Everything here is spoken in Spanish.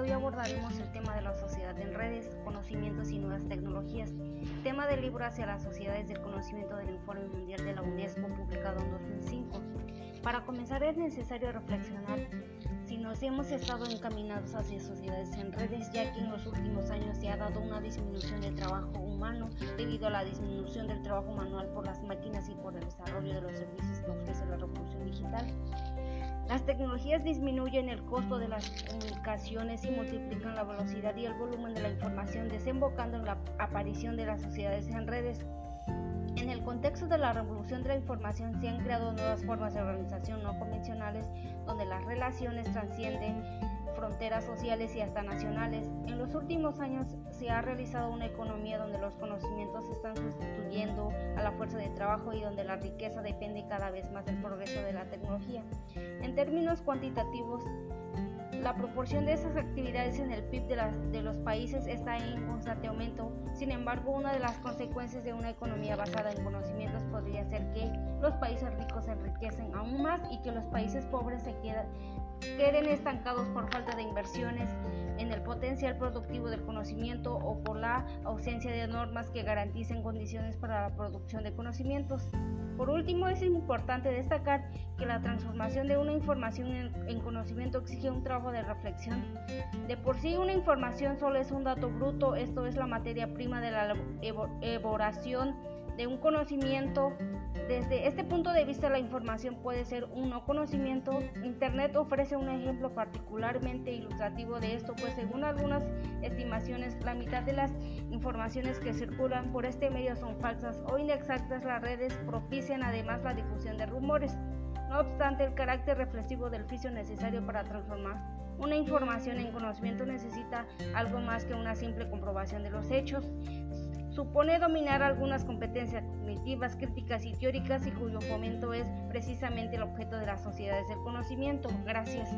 hoy abordaremos el tema de la sociedad en redes, conocimientos y nuevas tecnologías, tema del libro hacia las sociedades del conocimiento del Informe Mundial de la UNESCO publicado en 2005. Para comenzar es necesario reflexionar si nos hemos estado encaminados hacia sociedades en redes, ya que en los últimos años se ha dado una disminución del trabajo humano debido a la disminución del trabajo manual por las máquinas y por el desarrollo de los servicios que ofrece la. Las tecnologías disminuyen el costo de las comunicaciones y multiplican la velocidad y el volumen de la información, desembocando en la aparición de las sociedades en redes. En el contexto de la revolución de la información se han creado nuevas formas de organización no convencionales donde las relaciones trascienden fronteras sociales y hasta nacionales. En los últimos años se ha realizado una economía donde los conocimientos están sustituyendo a la fuerza de trabajo y donde la riqueza depende cada vez más del progreso de la tecnología. En términos cuantitativos, la proporción de esas actividades en el PIB de, los países está en constante aumento. Sin embargo, una de las consecuencias de una economía basada en conocimientos podría ser que los países ricos se enriquecen aún más y que los países pobres se queden estancados por falta de inversiones en el potencial productivo del conocimiento o por la ausencia de normas que garanticen condiciones para la producción de conocimientos. Por último, es importante destacar que la transformación de una información en, conocimiento exige un trabajo de reflexión. De por sí, una información solo es un dato bruto, esto es la materia prima de la elaboración de un conocimiento. Desde este punto de vista la información puede ser un no conocimiento. Internet ofrece un ejemplo particularmente ilustrativo de esto, pues según algunas estimaciones la mitad de las informaciones que circulan por este medio son falsas o inexactas. Las redes propician además la difusión de rumores. No obstante, el carácter reflexivo del oficio necesario para transformar una información en conocimiento necesita algo más que una simple comprobación de los hechos supone dominar algunas competencias cognitivas, críticas y teóricas y cuyo fomento es precisamente el objeto de las sociedades del conocimiento. Gracias.